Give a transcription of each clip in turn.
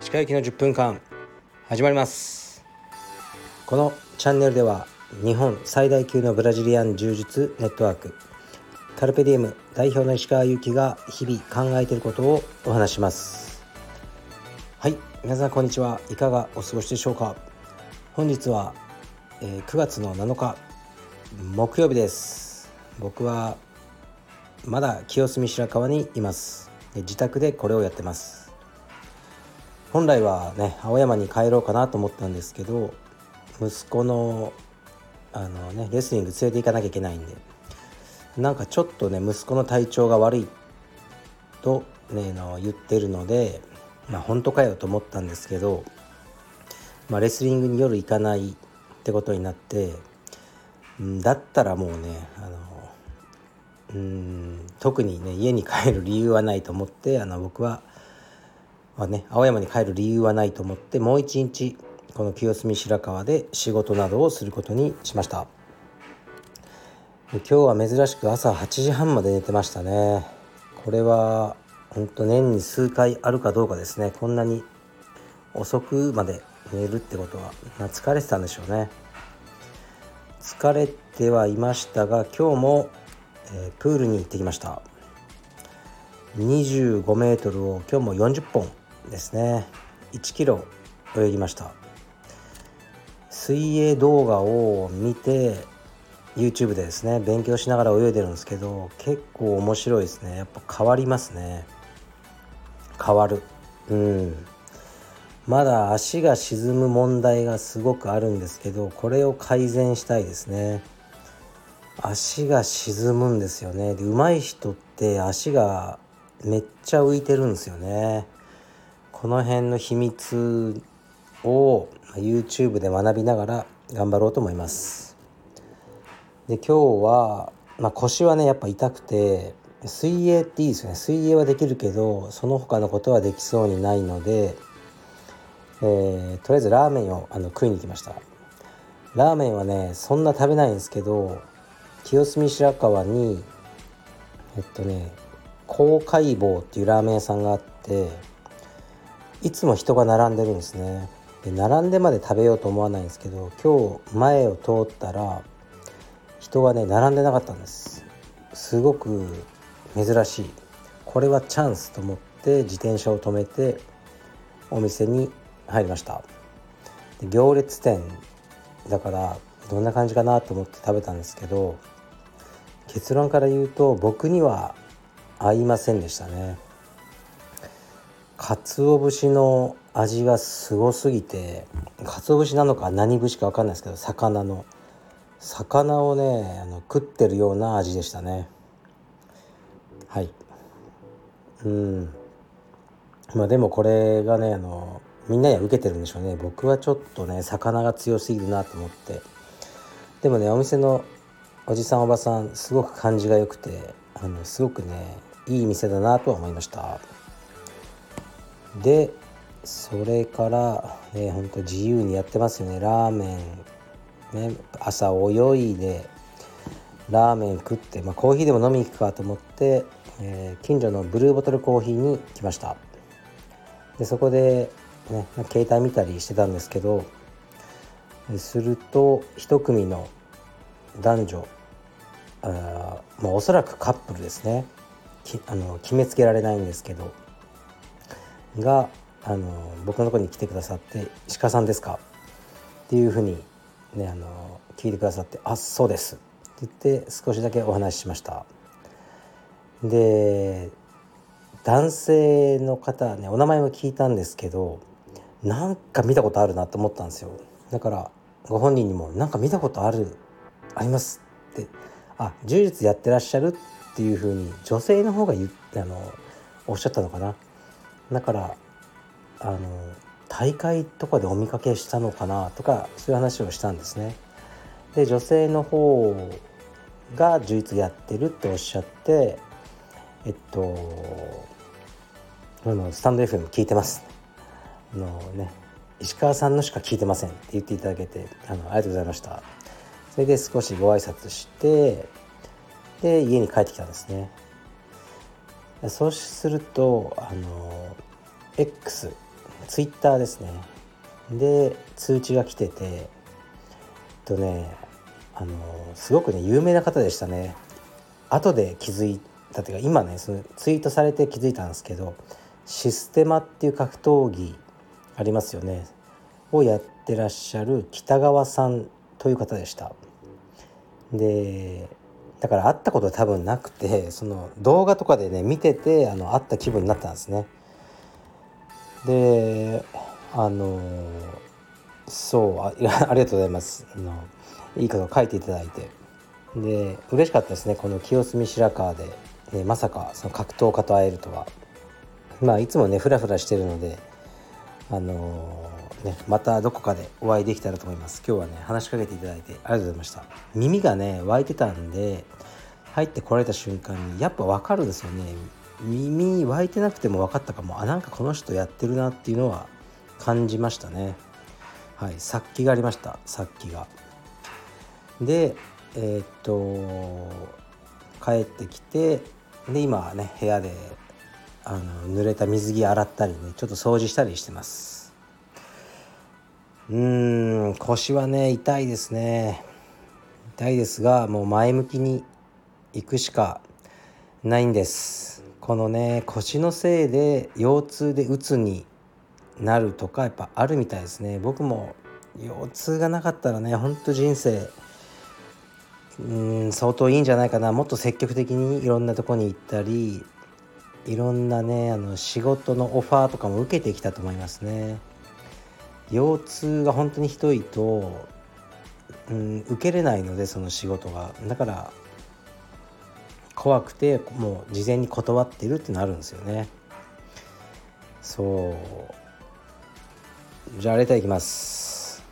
石川行きの10分間始まります。このチャンネルでは日本最大級のブラジリアン柔術ネットワークカルペディエム代表の石川祐希が日々考えていることをお話します。はい皆さんこんにちは。いかがお過ごしでしょうか。本日は、え、9月の7日木曜日です。僕はまだ清澄白河にいます。自宅でこれをやってます。本来はね青山に帰ろうかなと思ったんですけど息子のあのねレスリング連れて行かなきゃいけないんでなんかちょっとね息子の体調が悪いとねの言ってるのでまあ本当かよと思ったんですけど、まあ、レスリングに夜行かないってことになってだったらもうねあのうん。特にね家に帰る理由はないと思ってあの僕は、まね、青山に帰る理由はないと思ってもう一日この清澄白河で仕事などをすることにしました。今日は珍しく朝8時半まで寝てましたね。これは本当年に数回あるかどうかですね。こんなに遅くまで寝るってことは、疲れてたんでしょうね。疲れてはいましたが今日もえ、プールに行ってきました。25メートルを今日も40本ですね。1キロ泳ぎました。水泳動画を見て YouTube でですね勉強しながら泳いでるんですけど結構面白いですね。やっぱ変わりますね。変わる。うん。まだ足が沈む問題がすごくあるんですけどこれを改善したいですね。足が沈むんですよね。で上手い人って足がめっちゃ浮いてるんですよね。この辺の秘密を YouTube で学びながら頑張ろうと思います。で今日は、まあ、腰はねやっぱ痛くて水泳っていいですよね。水泳はできるけどその他のことはできそうにないので、えー、とりあえずラーメンをあの食いに行きました。ラーメンはねそんな食べないんですけど清澄白河にえっとね高海坊っていうラーメン屋さんがあっていつも人が並んでるんですね。で並んでまで食べようと思わないんですけど今日前を通ったら人がね並んでなかったんです。すごく珍しい。これはチャンスと思って自転車を止めてお店に入りました。で行列店。だからどんな感じかなと思って食べたんですけど結論から言うと僕には合いませんでしたね。鰹節の味がすごすぎて鰹節なのか何節か分かんないですけど魚の。魚をねあの食ってるような味でしたね。はい。うん。まあでもこれがねあのみんなには受けてるんでしょうね。僕はちょっとね魚が強すぎるなと思って。でもねお店のおじさんおばさんすごく感じが良くてあのすごくねいい店だなとは思いました。でそれから、えー、ほんと自由にやってますよね。ラーメン、ね、朝泳いでラーメン食って、まあ、コーヒーでも飲みに行くかと思って、えー、近所のブルーボトルコーヒーに来ました。でそこで、ね、携帯見たりしてたんですけどすると一組の男女あまあ、おそらくカップルですね。あの決めつけられないんですけど。があの僕のとこに来てくださって「鹿さんですか?」っていうふうに、ね、あの聞いてくださって「あそうです」って言って少しだけお話ししました。で男性の方ねお名前も聞いたんですけどなんか見たことあるなと思ったんですよ。だからご本人にも「なんか見たことあるあります」ってあ柔術やってらっしゃるっていうふうに女性の方が言あのおっしゃったのかな。だからあの大会とかでお見かけしたのかなとかそういう話をしたんですね。で女性の方が柔術やってるっておっしゃってえっとあのスタンド FM 聞いてます。あのね石川さんのしか聞いてませんって言っていただけてあのありがとうございました。それで少しご挨拶してで家に帰ってきたんですね。そうするとあの X ツイッターですね。で通知が来ててえっとねあのすごくね有名な方でしたね。後で気づいたというか今ねそのツイートされて気づいたんですけどシステマっていう格闘技ありますよね。をやってらっしゃる北川さんという方でした。でだから会ったこと多分なくてその動画とかでね見ててあの会った気分になったんですね。であのそう ありがとうございます。あのいいことを書いていただいて。で嬉しかったですねこの清澄白河で、ね、まさかその格闘家と会えるとは。まあいつもねフラフラしてるのであの、ねまたどこかでお会いできたらと思います。今日はね話しかけていただいてありがとうございました。耳がね湧いてたんで入ってこられた瞬間にやっぱ分かるんですよね。耳湧いてなくても分かったかも。あなんかこの人やってるなっていうのは感じましたね。はい殺気がありました。殺気が。でえー、っと帰ってきてで今ね部屋であの濡れた水着洗ったりねちょっと掃除したりしてます。うん腰はね痛いですね。痛いですがもう前向きに行くしかないんです。このね腰のせいで腰痛で鬱になるとかやっぱあるみたいですね。僕も腰痛がなかったらねほんと人生うん相当いいんじゃないかな。もっと積極的にいろんなとこに行ったりいろんなねあの仕事のオファーとかも受けてきたと思いますね。腰痛が本当にひどいと、うん、受けれないのでその仕事が。だから怖くてもう事前に断ってるってなるんですよね。そう。じゃあレターいきます。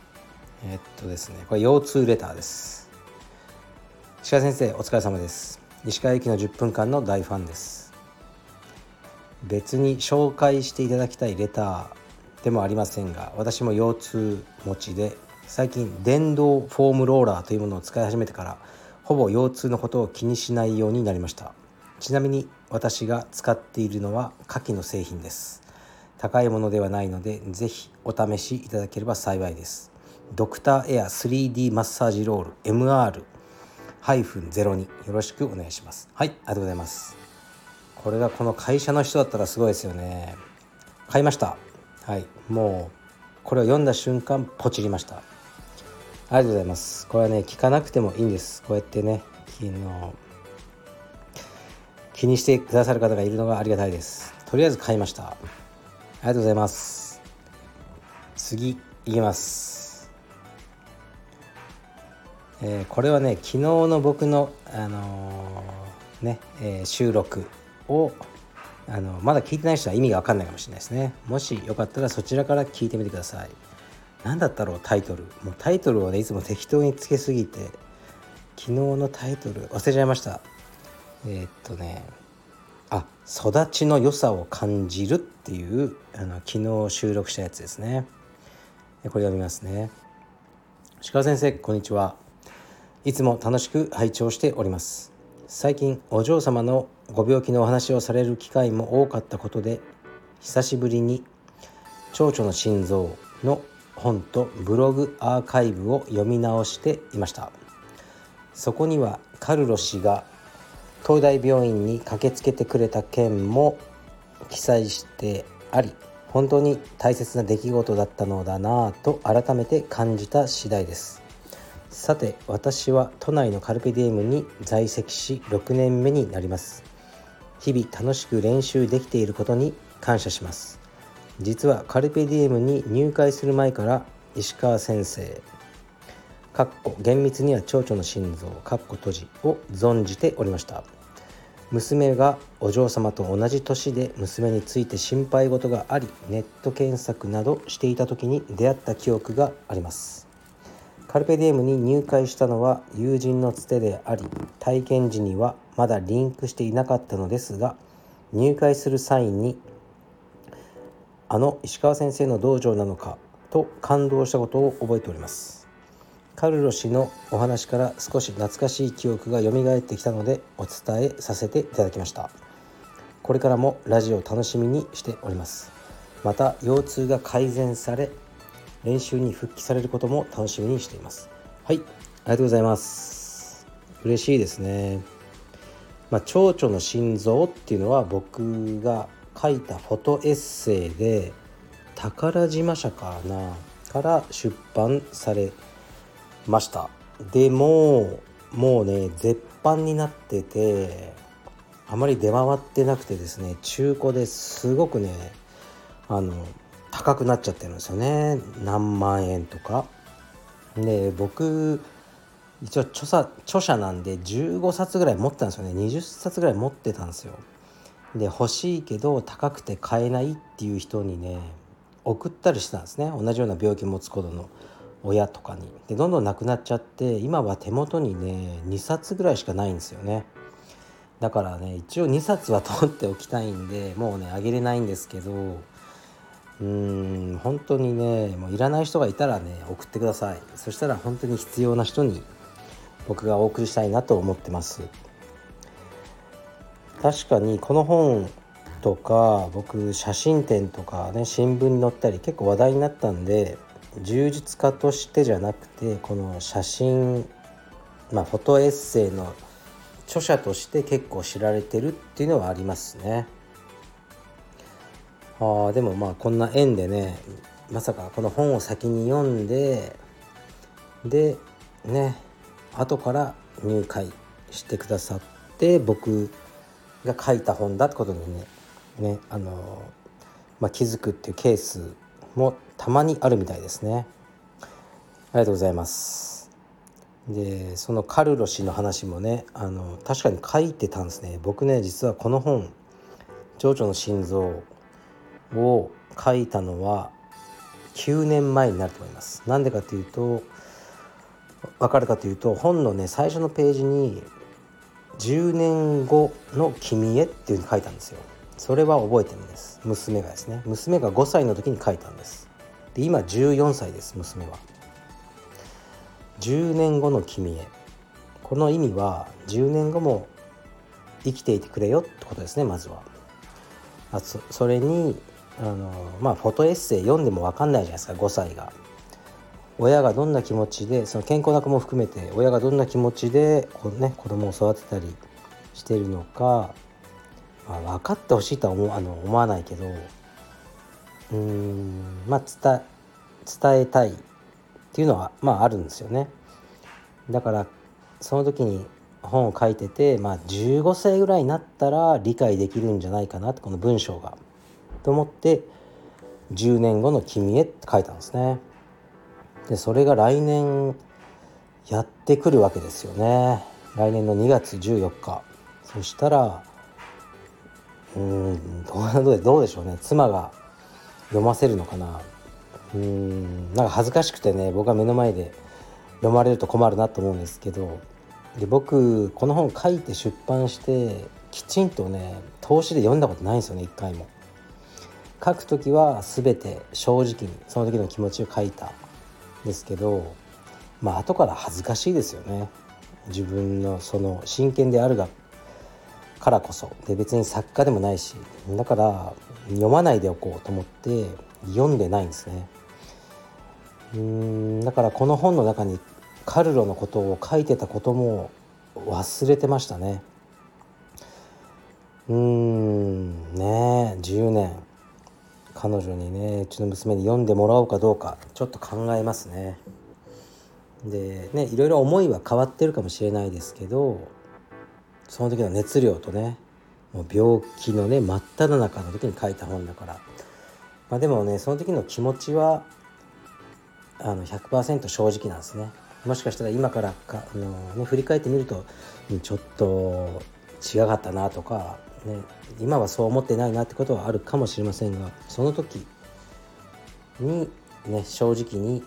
えっとですねこれ腰痛レターです。石川先生お疲れ様です。石川行きの10分間の大ファンです。別に紹介していただきたいレターでもありませんが私も腰痛持ちで最近電動フォームローラーというものを使い始めてからほぼ腰痛のことを気にしないようになりました。ちなみに私が使っているのは下記の製品です。高いものではないのでぜひお試しいただければ幸いです。ドクターエア 3D マッサージロール MR-02 よろしくお願いします。はいありがとうございます。これがこの会社の人だったらすごいですよね。買いました。はいもうこれを読んだ瞬間ポチりました。ありがとうございます。これはね聞かなくてもいいんです。こうやってねの気にしてくださる方がいるのがありがたいです。とりあえず買いました。ありがとうございます。次いきます。えー、これはね昨日の僕のあのー、ね、えー、収録をあのまだ聞いてない人は意味が分かんないかもしれないですね。もしよかったらそちらから聞いてみてください。何だったろうタイトル。もうタイトルをねいつも適当につけすぎて昨日のタイトル忘れちゃいました。えー、っとねあ育ちの良さを感じるっていうあの昨日収録したやつですね。これ読みますね。鹿先生こんにちは。いつも楽しく拝聴しております。最近お嬢様のご病気のお話をされる機会も多かったことで久しぶりに「蝶々の心臓」の本とブログアーカイブを読み直していました。そこにはカルロ氏が東大病院に駆けつけてくれた件も記載してあり本当に大切な出来事だったのだなぁと改めて感じた次第です。さて私は都内のカルペディエムに在籍し6年目になります。日々楽しく練習できていることに感謝します。実はカルペディエムに入会する前から石川先生かっこ厳密には蝶々の心臓かっこ閉じを存じておりました。娘がお嬢様と同じ年で娘について心配事がありネット検索などしていた時に出会った記憶があります。カルペディエムに入会したのは友人のつてであり体験時にはまだリンクしていなかったのですが入会する際にあの石川先生の道場なのかと感動したことを覚えております。カルロ氏のお話から少し懐かしい記憶が蘇ってきたのでお伝えさせていただきました。これからもラジオ楽しみにしております。また腰痛が改善され練習に復帰されることも楽しみにしています。はい。ありがとうございます。嬉しいですね。まあ、蝶々の心臓っていうのは僕が書いたフォトエッセイで宝島社かなから出版されました。でももうね絶版になっててあまり出回ってなくてですね中古ですごくねあの高くなっちゃってるんですよね。何万円とか。で僕一応著者著者なんで15冊ぐらい持ってたんですよね。20冊ぐらい持ってたんですよ。で欲しいけど高くて買えないっていう人にね送ったりしてたんですね。同じような病気持つ子の親とかに。でどんどんなくなっちゃって今は手元にね2冊ぐらいしかないんですよね。だからね一応2冊は取っておきたいんでもうねあげれないんですけどうん本当にねもういらない人がいたらね送ってくださいそしたら本当に必要な人に僕がお送りしたいなと思ってます確かにこの本とか僕写真展とかね新聞に載ったり結構話題になったんで充実家としてじゃなくてこの写真まあフォトエッセイの著者として結構知られてるっていうのはありますね。あでもまあこんな縁でねまさかこの本を先に読んででね後から入会してくださって僕が書いた本だってことにねねあの、まあ、気づくっていうケースもたまにあるみたいですね。ありがとうございます。でそのカルロ氏の話もねあの確かに書いてたんですね。僕ね実はこの本「蝶々の心臓」を書いたのは9年前になると思います。なんでかというと分かるかというと本のね最初のページに「10年後の君へ」っていうふうに書いたんですよ。それは覚えてるんです。娘がですね。娘が5歳の時に書いたんです。で今14歳です娘は。10年後の君へ。この意味は10年後も生きていてくれよってことですねまずは。あそそれにあのまあフォトエッセイ読んでも分かんないじゃないですか5歳が親がどんな気持ちでその健康な子も含めて親がどんな気持ちでこ、ね、子供を育てたりしてるのかまあ、分かってほしいとは思あの思わないけどうんまあ伝伝えたいっていうのはまああるんですよね。だからその時に本を書いてて、まあ、15歳ぐらいになったら理解できるんじゃないかなってこの文章が。と思って10年後の君へって書いたんですね。でそれが来年やってくるわけですよね。来年の2月14日。そしたらうんどうどうでしょうね妻が読ませるのかなうんなんか恥ずかしくてね僕は目の前で読まれると困るなと思うんですけどで僕この本書いて出版してきちんとね投資で読んだことないんですよね一回も。書く時は全て正直にその時の気持ちを書いたんですけどまあ後から恥ずかしいですよね。自分のその真剣であるがからこそ。で別に作家でもないしだから読まないでおこうと思って読んでないんですね。うんだからこの本の中にカルロのことを書いてたことも忘れてましたね。うんねえ10年。彼女にねうちの娘に読んでもらおうかどうかちょっと考えますね。でねいろいろ思いは変わってるかもしれないですけどその時の熱量とねもう病気のね真っ只中の時に書いた本だから、まあ、でもねその時の気持ちはあの100%正直なんですね。もしかしたら今からかあの、ね、振り返ってみるとちょっと違かったなとか、ね、今はそう思ってないなってことはあるかもしれませんがその時に、ね、正直に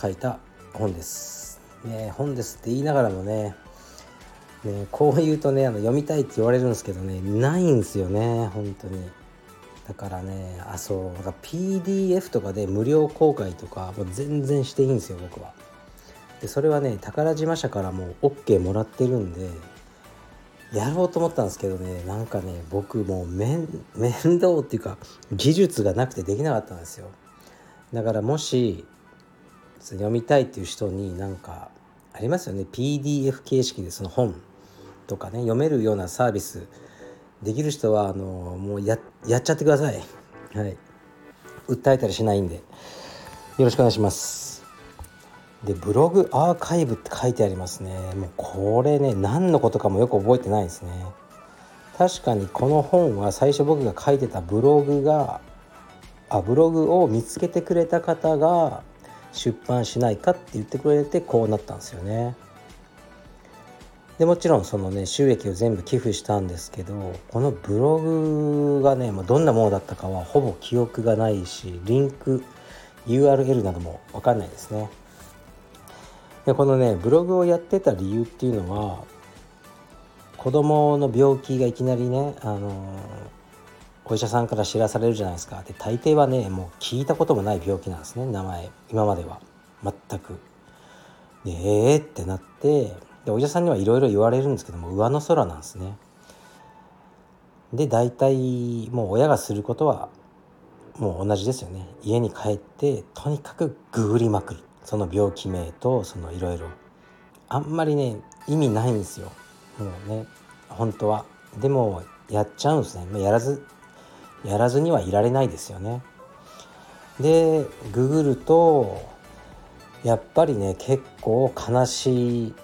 書いた本です。ね、本ですって言いながらもねね、こう言うとねあの読みたいって言われるんですけどねないんですよね本当にだからねあそうなんか PDF とかで無料公開とかもう全然していいんですよ僕はでそれはね宝島社からもう OK もらってるんでやろうと思ったんですけどねなんかね僕もう面倒っていうか技術がなくてできなかったんですよ。だからもし読みたいっていう人になんかありますよね。PDF 形式でその本とかね読めるようなサービスできる人はあのもうややっちゃってください。はい。訴えたりしないんで。よろしくお願いします。でブログアーカイブって書いてありますね。もうこれね何のことかもよく覚えてないですね。確かにこの本は最初僕が書いてたブログがあブログを見つけてくれた方が出版しないかって言ってくれてこうなったんですよね。でもちろんそのね収益を全部寄付したんですけどこのブログがね、ま、どんなものだったかはほぼ記憶がないしリンク URL なども分かんないですね。でこのねブログをやってた理由っていうのは子供の病気がいきなりね、あの、お医者さんから知らされるじゃないですか。で大抵はねもう聞いたこともない病気なんですね名前今までは。全く。でええー、ってなってでお医者さんにはいろいろ言われるんですけども上の空なんですね。で大体もう親がすることはもう同じですよね。家に帰ってとにかくググりまくる。その病気名とそのいろいろあんまりね意味ないんですよ。もうね本当は。でもやっちゃうんですね。やらずやらずにはいられないですよね。でググるとやっぱりね結構悲しい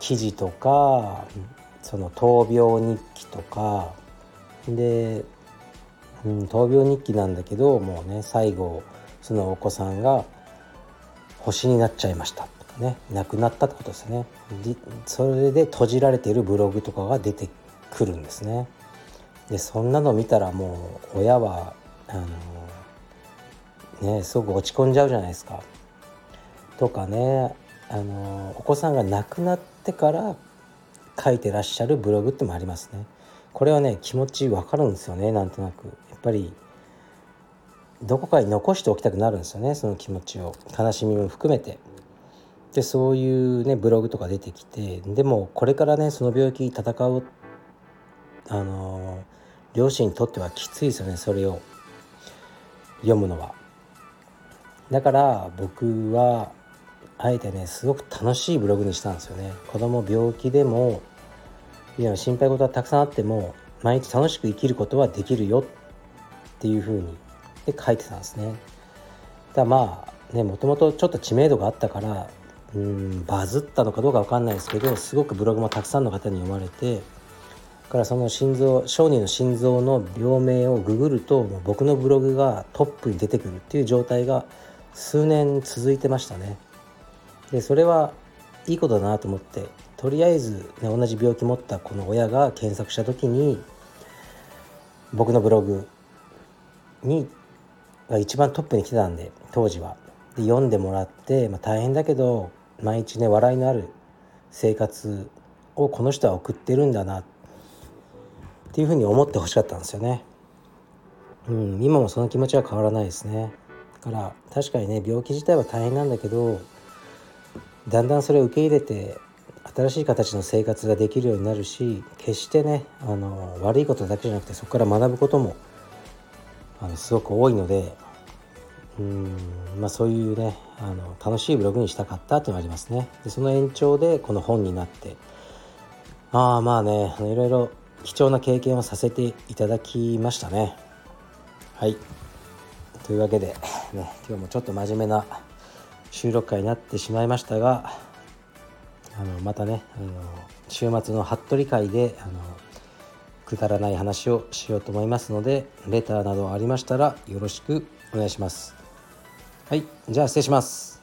記事とかその闘病日記とか。で、うん、闘病日記なんだけどもうね最後そのお子さんが星になっちゃいましたとかね亡くなったってことですねそれで閉じられているブログとかが出てくるんですねでそんなの見たらもう親はあのねすごく落ち込んじゃうじゃないですかとかねあのお子さんが亡くなってから書いてらっしゃるブログってもありますね。これはね気持ちわかるんですよねなんとなく。やっぱりどこかに残しておきたくなるんですよねその気持ちを悲しみも含めて。でそういうねブログとか出てきてでもこれからねその病気戦うあの両親にとってはきついですよねそれを読むのは。だから僕はあえてねすごく楽しいブログにしたんですよね子供病気でもいや心配事はたくさんあっても毎日楽しく生きることはできるよっていうふうにで書いてたんですねだまあねもともとちょっと知名度があったからうんバズったのかどうか分かんないですけどすごくブログもたくさんの方に読まれてからその心臓小児の心臓の病名をググるともう僕のブログがトップに出てくるっていう状態が数年続いてましたね。でそれはいいことだなと思ってとりあえず、ね、同じ病気持ったこの親が検索した時に僕のブログにが一番トップに来てたんで当時は。で読んでもらって、まあ、大変だけど毎日ね笑いのある生活をこの人は送ってるんだなっていうふうに思ってほしかったんですよね。うん、今もその気持ちは変わらないですね。だから確かにね病気自体は大変なんだけどだんだんそれを受け入れて新しい形の生活ができるようになるし決してねあの悪いことだけじゃなくてそこから学ぶこともあのすごく多いのでうん、まあ、そういうねあの楽しいブログにしたかったというのがありますね。でその延長でこの本になってああまあねいろいろ貴重な経験をさせていただきましたね。はい。というわけで、ね、今日もちょっと真面目な収録会になってしまいましたがあのまたねあの週末の服部会であのくだらない話をしようと思いますのでレターなどありましたらよろしくお願いします。はいじゃあ失礼します。